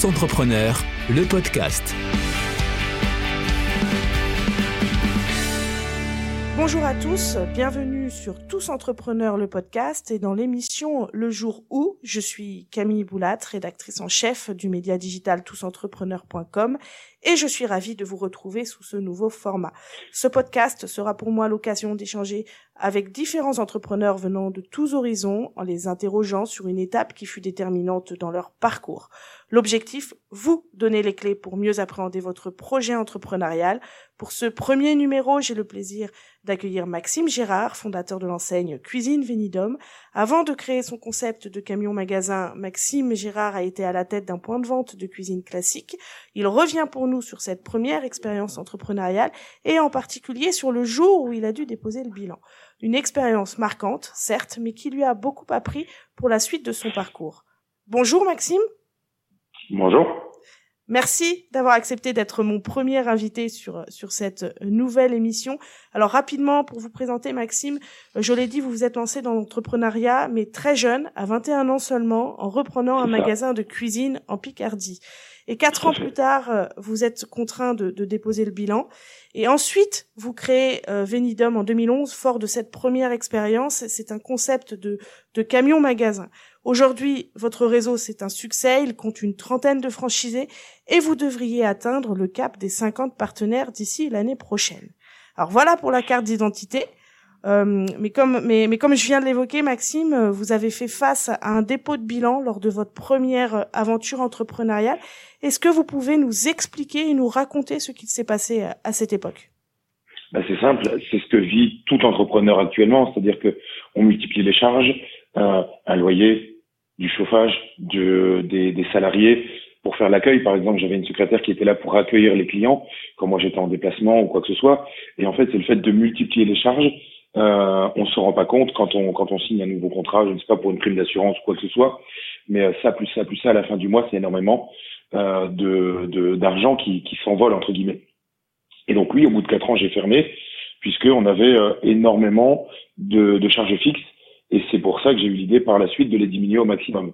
Tous entrepreneurs, le podcast. Bonjour à tous, bienvenue sur Tous Entrepreneurs le podcast et dans l'émission Le jour où, je suis Camille Boulat, rédactrice en chef du média digital tousentrepreneurs.com et je suis ravie de vous retrouver sous ce nouveau format. Ce podcast sera pour moi l'occasion d'échanger avec différents entrepreneurs venant de tous horizons en les interrogeant sur une étape qui fut déterminante dans leur parcours. L'objectif, vous donner les clés pour mieux appréhender votre projet entrepreneurial. Pour ce premier numéro, j'ai le plaisir d'accueillir Maxime Gérard, fondateur de l'enseigne Cuisine Vénidum. Avant de créer son concept de camion magasin, Maxime Gérard a été à la tête d'un point de vente de cuisine classique. Il revient pour sur cette première expérience entrepreneuriale et en particulier sur le jour où il a dû déposer le bilan. Une expérience marquante, certes, mais qui lui a beaucoup appris pour la suite de son parcours. Bonjour Maxime. Bonjour. Merci d'avoir accepté d'être mon premier invité sur, sur cette nouvelle émission. Alors rapidement, pour vous présenter Maxime, je l'ai dit, vous vous êtes lancé dans l'entrepreneuriat, mais très jeune, à 21 ans seulement, en reprenant un magasin de cuisine en Picardie. Et quatre ans plus tard, euh, vous êtes contraint de, de, déposer le bilan. Et ensuite, vous créez euh, Venidum en 2011, fort de cette première expérience. C'est un concept de, de camion-magasin. Aujourd'hui, votre réseau, c'est un succès. Il compte une trentaine de franchisés et vous devriez atteindre le cap des 50 partenaires d'ici l'année prochaine. Alors voilà pour la carte d'identité. Euh, mais comme je viens de l'évoquer, Maxime, vous avez fait face à un dépôt de bilan lors de votre première aventure entrepreneuriale. Est-ce que vous pouvez nous expliquer et nous raconter ce qui s'est passé à cette époque? Bah C'est simple, c'est ce que vit tout entrepreneur actuellement, c'est-à-dire que on multiplie les charges, euh, un loyer, du chauffage, de, des, des salariés, pour faire l'accueil. Par exemple, j'avais une secrétaire qui était là pour accueillir les clients quand moi j'étais en déplacement ou quoi que ce soit. Et en fait, c'est le fait de multiplier les charges euh, on se rend pas compte quand on quand on signe un nouveau contrat, je ne sais pas pour une prime d'assurance ou quoi que ce soit, mais euh, ça plus ça plus ça à la fin du mois, c'est énormément euh, de d'argent qui qui s'envole entre guillemets. Et donc oui, au bout de quatre ans, j'ai fermé puisqu'on avait euh, énormément de, de charges fixes et c'est pour ça que j'ai eu l'idée par la suite de les diminuer au maximum.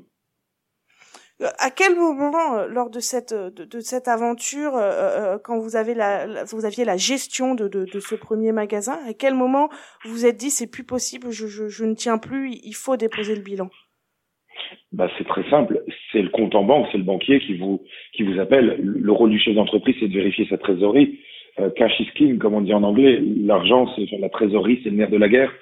Euh, à quel moment, euh, lors de cette de, cette aventure, euh, quand vous avez la, vous aviez la gestion de, de, de, ce premier magasin, à quel moment vous vous êtes dit c'est plus possible, je, je, je, ne tiens plus, il faut déposer le bilan? Bah, c'est très simple, c'est le compte en banque, c'est le banquier qui vous qui vous appelle. Le rôle du chef d'entreprise, c'est de vérifier sa trésorerie. cash is king, comme on dit en anglais. L'argent, c'est la trésorerie, c'est le nerf de la guerre.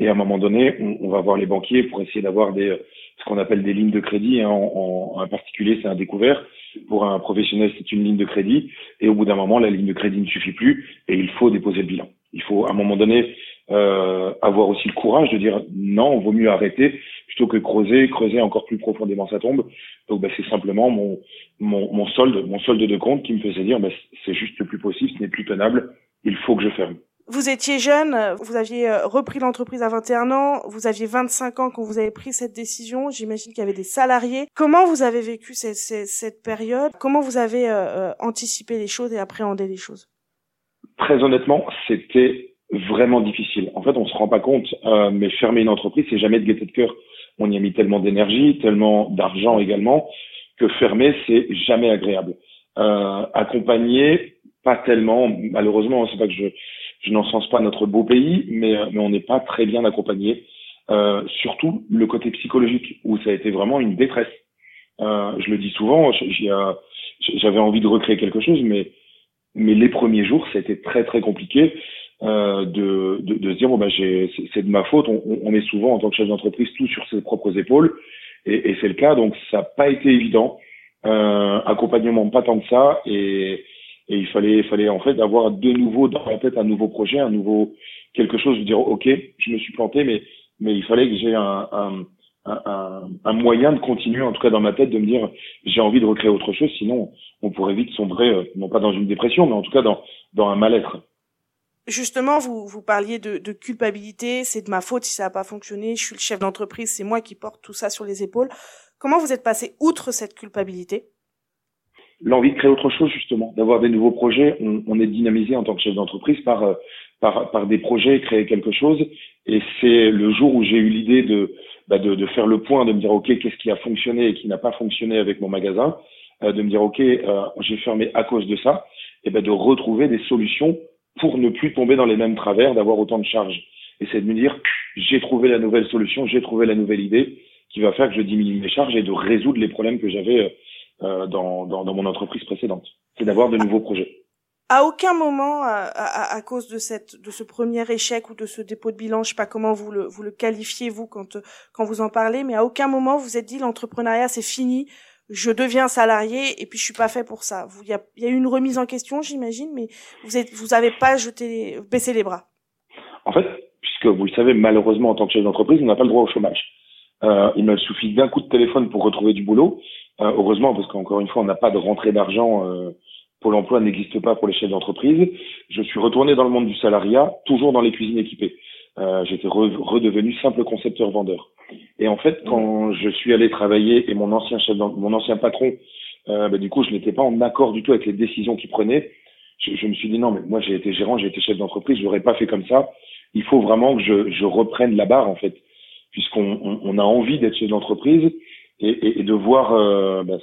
Et à un moment donné, on, on va voir les banquiers pour essayer d'avoir des ce qu'on appelle des lignes de crédit. Hein, en, en, particulier, c'est un découvert. Pour un professionnel, c'est une ligne de crédit. Et au bout d'un moment, la ligne de crédit ne suffit plus et il faut déposer le bilan. Il faut à un moment donné euh, avoir aussi le courage de dire non, on vaut mieux arrêter plutôt que creuser, creuser encore plus profondément sa tombe. Donc bah, c'est simplement mon, mon, mon solde, mon solde de compte qui me faisait dire bah, c'est juste plus possible, ce n'est plus tenable, il faut que je ferme. Vous étiez jeune, vous aviez euh, repris l'entreprise à 21 ans, vous aviez 25 ans quand vous avez pris cette décision. J'imagine qu'il y avait des salariés. Comment vous avez vécu cette, période? Comment vous avez euh, euh, anticipé les choses et appréhendé les choses? Très honnêtement, c'était vraiment difficile. En fait, on se rend pas compte, mais fermer une entreprise, c'est jamais de gaieté de cœur. On y a mis tellement d'énergie, tellement d'argent également, que fermer, c'est jamais agréable. Accompagner, pas tellement. Malheureusement, c'est pas que je je n'encense pas notre beau pays, mais, euh, mais on n'est pas très bien accompagné. Euh, surtout le côté psychologique, où ça a été vraiment une détresse. Euh, je le dis souvent, j'avais envie de recréer quelque chose, mais, mais les premiers jours, été très très compliqué euh, de, de, de se dire bon bah c'est de ma faute. On, on met souvent en tant que chef d'entreprise tout sur ses propres épaules, et, et c'est le cas. Donc ça n'a pas été évident. Euh, accompagnement pas tant que ça, et, et il fallait, fallait en fait avoir de nouveau dans la tête un nouveau projet, un nouveau quelque chose de dire ok, je me suis planté, mais mais il fallait que j'ai un, un, moyen de continuer, en tout cas dans ma tête, de me dire j'ai envie de recréer autre chose, sinon on pourrait vite sombrer, euh, non pas dans une dépression, mais en tout cas dans, dans un mal-être. Justement, vous, vous parliez de, de culpabilité, c'est de ma faute si ça n'a pas fonctionné, je suis le chef d'entreprise, c'est moi qui porte tout ça sur les épaules. Comment vous êtes passé outre cette culpabilité? L'envie de créer autre chose justement, d'avoir des nouveaux projets. On, on, est dynamisé en tant que chef d'entreprise par, euh, par, par des projets, créer quelque chose. Et c'est le jour où j'ai eu l'idée de, bah de, de, faire le point, de me dire ok, qu'est-ce qui a fonctionné et qui n'a pas fonctionné avec mon magasin. de me dire ok, j'ai fermé à cause de ça, et ben de retrouver des solutions pour ne plus tomber dans les mêmes travers, d'avoir autant de charges. Et c'est de me dire j'ai trouvé la nouvelle solution, j'ai trouvé la nouvelle idée qui va faire que je diminue mes charges et de résoudre les problèmes que j'avais dans, dans, dans mon entreprise précédente. C'est d'avoir de nouveaux projets à aucun moment, à, à, cause de cette, de ce premier échec ou de ce dépôt de bilan, je sais pas comment vous le, vous le qualifiez vous quand, quand vous en parlez, mais à aucun moment vous êtes dit l'entrepreneuriat c'est fini, je deviens salarié et puis je suis pas fait pour ça. Il y a, y a eu une remise en question, j'imagine, mais vous êtes, vous avez pas jeté, baissé les bras. En fait, puisque vous le savez, malheureusement en tant que chef d'entreprise, on n'a pas le droit au chômage. Euh, il me suffit d'un coup de téléphone pour retrouver du boulot. Euh, heureusement, parce qu'encore une fois, on n'a pas de rentrée d'argent. Euh, Pôle emploi n'existe pas pour les chefs d'entreprise. Je suis retourné dans le monde du salariat, toujours dans les cuisines équipées. Euh, J'étais redevenu simple concepteur vendeur. Et en fait, quand je suis allé travailler et mon ancien chef, mon ancien patron, euh, bah, du coup, je n'étais pas en accord du tout avec les décisions qu'il prenait. Je, je, me suis dit non, mais moi j'ai été gérant, j'ai été chef d'entreprise, je n'aurais pas fait comme ça. Il faut vraiment que je, je reprenne la barre en fait, puisqu'on on, on a envie d'être chef d'entreprise et, et, et, de voir euh, bah,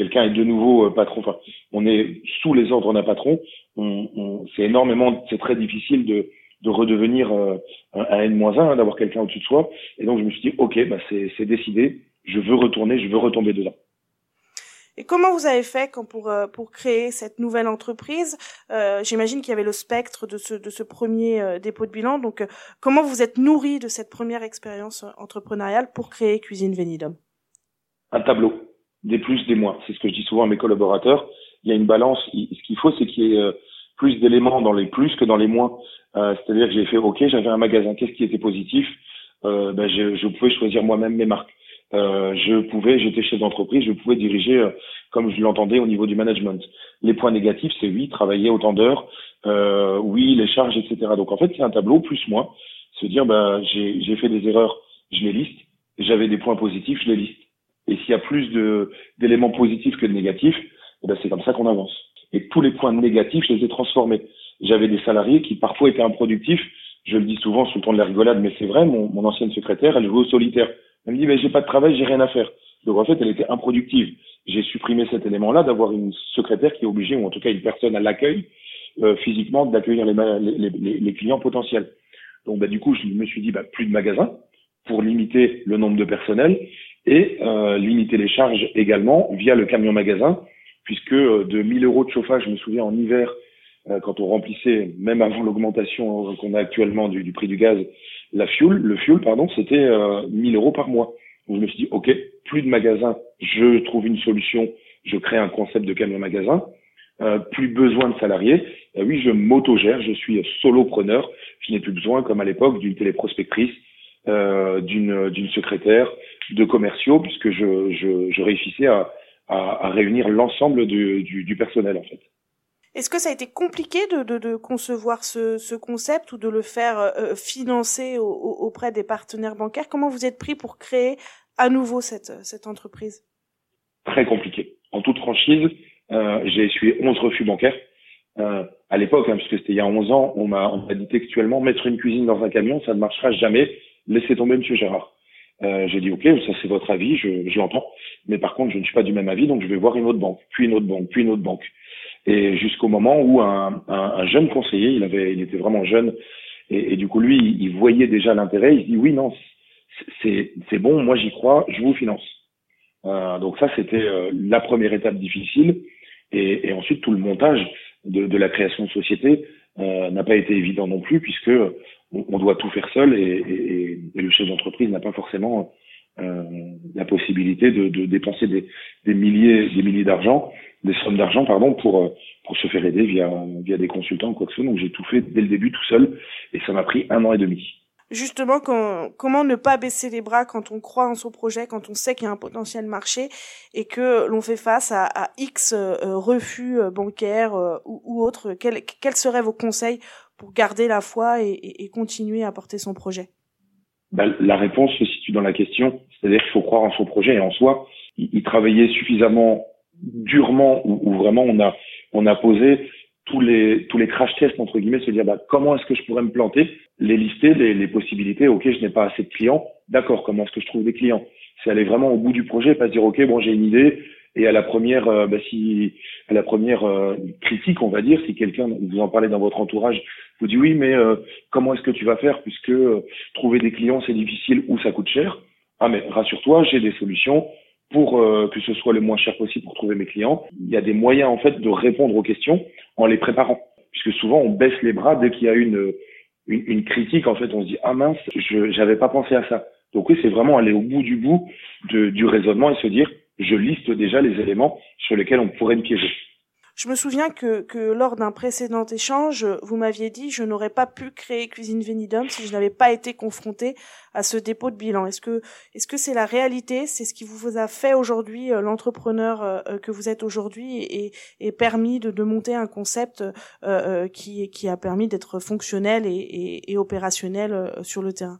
quelqu'un est de nouveau euh, patron, enfin, on est sous les ordres d'un patron, on, on, c'est énormément, c'est très difficile de, de redevenir euh, un N-1, hein, d'avoir quelqu'un au-dessus de soi. Et donc je me suis dit, ok, bah c'est, décidé, je veux retourner, je veux retomber dedans. Et comment vous avez fait quand pour euh, pour créer cette nouvelle entreprise? Euh, J'imagine qu'il y avait le spectre de ce de ce premier dépôt de bilan. Donc comment vous êtes nourri de cette première expérience entrepreneuriale pour créer Cuisine Venidum Un tableau des plus, des moins. C'est ce que je dis souvent à mes collaborateurs. Il y a une balance. Ce qu'il faut, c'est qu'il y ait euh, plus d'éléments dans les plus que dans les moins. Euh, C'est-à-dire que j'ai fait, OK, j'avais un magasin, qu'est-ce qui était positif? Euh, ben, je, pouvais choisir moi-même mes marques. Euh, je pouvais, j'étais chef d'entreprise, je pouvais diriger comme je l'entendais au niveau du management. Les points négatifs, c'est oui, travailler autant d'heures, oui, les charges, etc. Donc en fait, c'est un tableau plus moins. Se dire, ben, j'ai fait des erreurs, je les liste. J'avais des points positifs, je les liste. Et s'il y a plus d'éléments positifs que de négatifs, eh ben c'est comme ça qu'on avance. Et tous les points négatifs, je les ai transformés. J'avais des salariés qui parfois étaient improductifs. Je le dis souvent sous le ton de la rigolade, mais c'est vrai. Mon, ancienne secrétaire, elle jouait au solitaire. Elle me dit, mais j'ai pas de travail, j'ai rien à faire. Donc en fait, elle était improductive. J'ai supprimé cet élément-là d'avoir une secrétaire qui est obligée, ou en tout cas une personne à l'accueil, euh, physiquement, d'accueillir les, clients potentiels. Donc bah, du coup, je me suis dit, bah, plus de magasins pour limiter le nombre de personnel et euh, limiter les charges également via le camion magasin, puisque euh, de 1000 euros de chauffage, je me souviens en hiver, euh, quand on remplissait, même avant l'augmentation qu'on a actuellement du, du, prix du gaz, la fuel, le fuel, pardon, c'était euh, 1000 euros par mois. Donc je me suis dit, ok, plus de magasins, je trouve une solution, je crée un concept de camion magasin, euh, plus besoin de salariés. Euh, oui, je m'autogère, je suis solopreneur, je n'ai plus besoin, comme à l'époque, d'une téléprospectrice, euh, d'une d'une secrétaire, de commerciaux, puisque je, je, je réussissais à, à, à réunir l'ensemble du, du, du, personnel en fait. Est-ce que ça a été compliqué de, de, de concevoir ce, ce, concept ou de le faire euh, financer au, auprès des partenaires bancaires? Comment vous êtes pris pour créer à nouveau cette, cette entreprise? Très compliqué. En toute franchise, euh, j'ai essuyé 11 refus bancaires. Euh, à l'époque, hein, puisque c'était il y a 11 ans, on m'a dit textuellement mettre une cuisine dans un camion, ça ne marchera jamais. Laissez tomber, Monsieur Gérard. Euh, j'ai dit ok, ça c'est votre avis, je, je l'entends, mais par contre je ne suis pas du même avis, donc je vais voir une autre banque, puis une autre banque, puis une autre banque, et jusqu'au moment où un, un, un, jeune conseiller, il avait, il était vraiment jeune, et, et du coup lui, il, voyait déjà l'intérêt, il se dit oui non, c'est bon, moi j'y crois, je vous finance. Euh, donc ça c'était euh, la première étape difficile, et, et, ensuite tout le montage de, de la création de société euh, n'a pas été évident non plus puisque on, doit tout faire seul et, et, et le chef d'entreprise n'a pas forcément euh, la possibilité de, de dépenser des, des, milliers, des milliers d'argent, des sommes d'argent, pardon, pour pour se faire aider via via des consultants ou quoi que ce soit. Donc j'ai tout fait dès le début tout seul et ça m'a pris un an et demi justement comment ne pas baisser les bras quand on croit en son projet, quand on sait qu'il y a un potentiel marché et que l'on fait face à, à X euh, refus euh, bancaires euh, ou, ou autres? Quels, seraient vos conseils pour garder la foi et, continuer à porter son projet ben, La réponse se situe dans la question, c'est-à-dire qu'il faut croire en son projet et en soi. Il, travailler suffisamment durement ou, vraiment on a on a posé tous les tous les crash tests entre guillemets, se dire bah, comment est-ce que je pourrais me planter, les lister, les, les possibilités. Ok, je n'ai pas assez de clients, d'accord. Comment est-ce que je trouve des clients? C'est aller vraiment au bout du projet, pas se dire ok bon j'ai une idée, Et à la première, euh, bah, si à la première euh, critique, on va dire, si quelqu'un vous en parlez dans votre entourage, vous dit oui, mais euh, comment est-ce que tu vas faire puisque trouver des clients c'est difficile ou ça coûte cher? Ah mais rassure-toi, j'ai des solutions pour que ce soit le moins cher possible pour trouver mes clients. Il y a des moyens en fait de répondre aux questions en les préparant, puisque souvent on baisse les bras dès qu'il y a une, une, une critique. En fait, on se dit ah mince, je j'avais pas pensé à ça. Donc oui, c'est vraiment aller au bout du bout de, du raisonnement et se dire je liste déjà les éléments sur lesquels on pourrait me piéger. Je me souviens que, que lors d'un précédent échange, vous m'aviez dit je n'aurais pas pu créer Cuisine Venidum si je n'avais pas été confronté à ce dépôt de bilan. Est-ce que est-ce que c'est la réalité? C'est ce qui vous a fait aujourd'hui euh, l'entrepreneur euh, que vous êtes aujourd'hui et, et, permis de, de, monter un concept euh, qui, qui a permis d'être fonctionnel et, et, et opérationnel sur le terrain?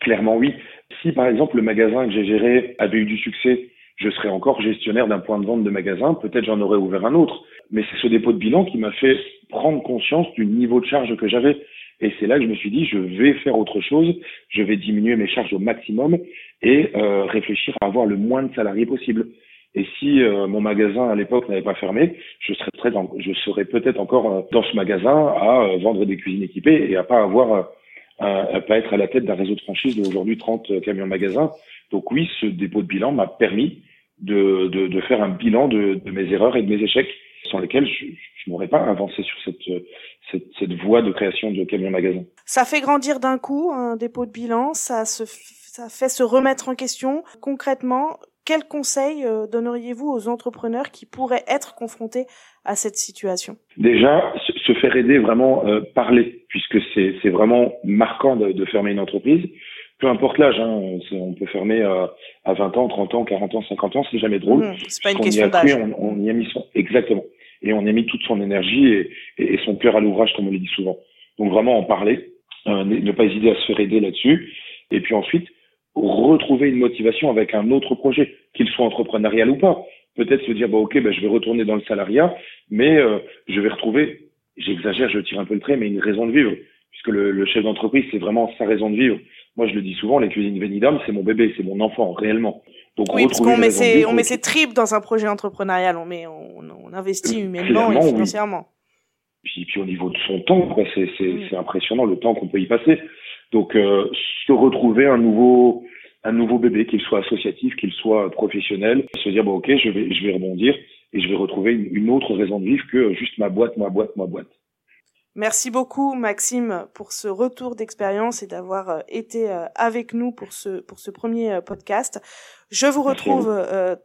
Clairement oui. Si par exemple le magasin que j'ai géré avait eu du succès je serais encore gestionnaire d'un point de vente de magasin, peut-être j'en aurais ouvert un autre. Mais c'est ce dépôt de bilan qui m'a fait prendre conscience du niveau de charge que j'avais. Et c'est là que je me suis dit, je vais faire autre chose, je vais diminuer mes charges au maximum et euh, réfléchir à avoir le moins de salariés possible. Et si euh, mon magasin à l'époque n'avait pas fermé, je serais très, je serais peut-être encore euh, dans ce magasin à vendre des cuisines équipées et à pas avoir, à, pas être à la tête d'un réseau de franchise d'aujourd'hui 30 camions magasins. Donc oui, ce dépôt de bilan m'a permis de, de, de, faire un bilan de, de, mes erreurs et de mes échecs sans lesquels je, je n'aurais pas avancé sur cette, cette, cette, voie de création de camions magasins. Ça fait grandir d'un coup un dépôt de bilan, ça, se, ça fait se remettre en question. Concrètement, quels conseils euh, donneriez-vous aux entrepreneurs qui pourraient être confrontés à cette situation? Déjà, se faire aider, vraiment euh, parler, puisque c'est vraiment marquant de, de fermer une entreprise peu importe l'âge, hein, on peut fermer à, à 20 ans, 30 ans, 40 ans, 50 ans, c'est jamais drôle. Mmh, c'est pas une question d'âge. On, on, y a mis son, exactement. Et on y a mis toute son énergie et, et, son cœur à l'ouvrage, comme on le dit souvent. Donc vraiment en parler, euh, ne pas hésiter à se faire aider là-dessus. Et puis ensuite, retrouver une motivation avec un autre projet, qu'il soit entrepreneurial ou pas. Peut-être se dire, bah, ok, bah, je vais retourner dans le salariat, mais euh, je vais retrouver, j'exagère, je tire un peu le trait, mais une raison de vivre. Puisque le, le chef d'entreprise, c'est vraiment sa raison de vivre. Moi, je le dis souvent, les cuisines Venidum, c'est mon bébé, c'est mon enfant, réellement. Donc, oui, parce qu'on met ses, on met ses tripes dans un projet entrepreneurial, on met, on, on investit humainement et financièrement. Puis, puis au niveau de son temps, c'est, c'est, c'est impressionnant le temps qu'on peut y passer. Donc, euh, se retrouver un nouveau, un nouveau bébé, qu'il soit associatif, qu'il soit professionnel, se dire bon, ok, je vais, je vais rebondir et je vais retrouver une, une autre raison de vivre que juste ma boîte, ma boîte, ma boîte. Merci beaucoup Maxime pour ce retour d'expérience et d'avoir euh, été euh, avec nous pour ce pour ce premier euh, podcast. Je vous retrouve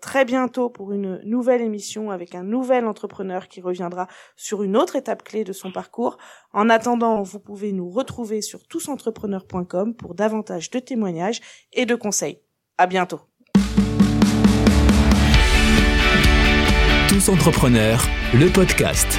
très bientôt pour une nouvelle émission avec un nouvel entrepreneur qui reviendra sur une autre étape clé de son parcours. En attendant, vous pouvez nous retrouver sur tousentrepreneurs.com pour davantage de témoignages et de conseils. À bientôt. Tous entrepreneurs, le podcast.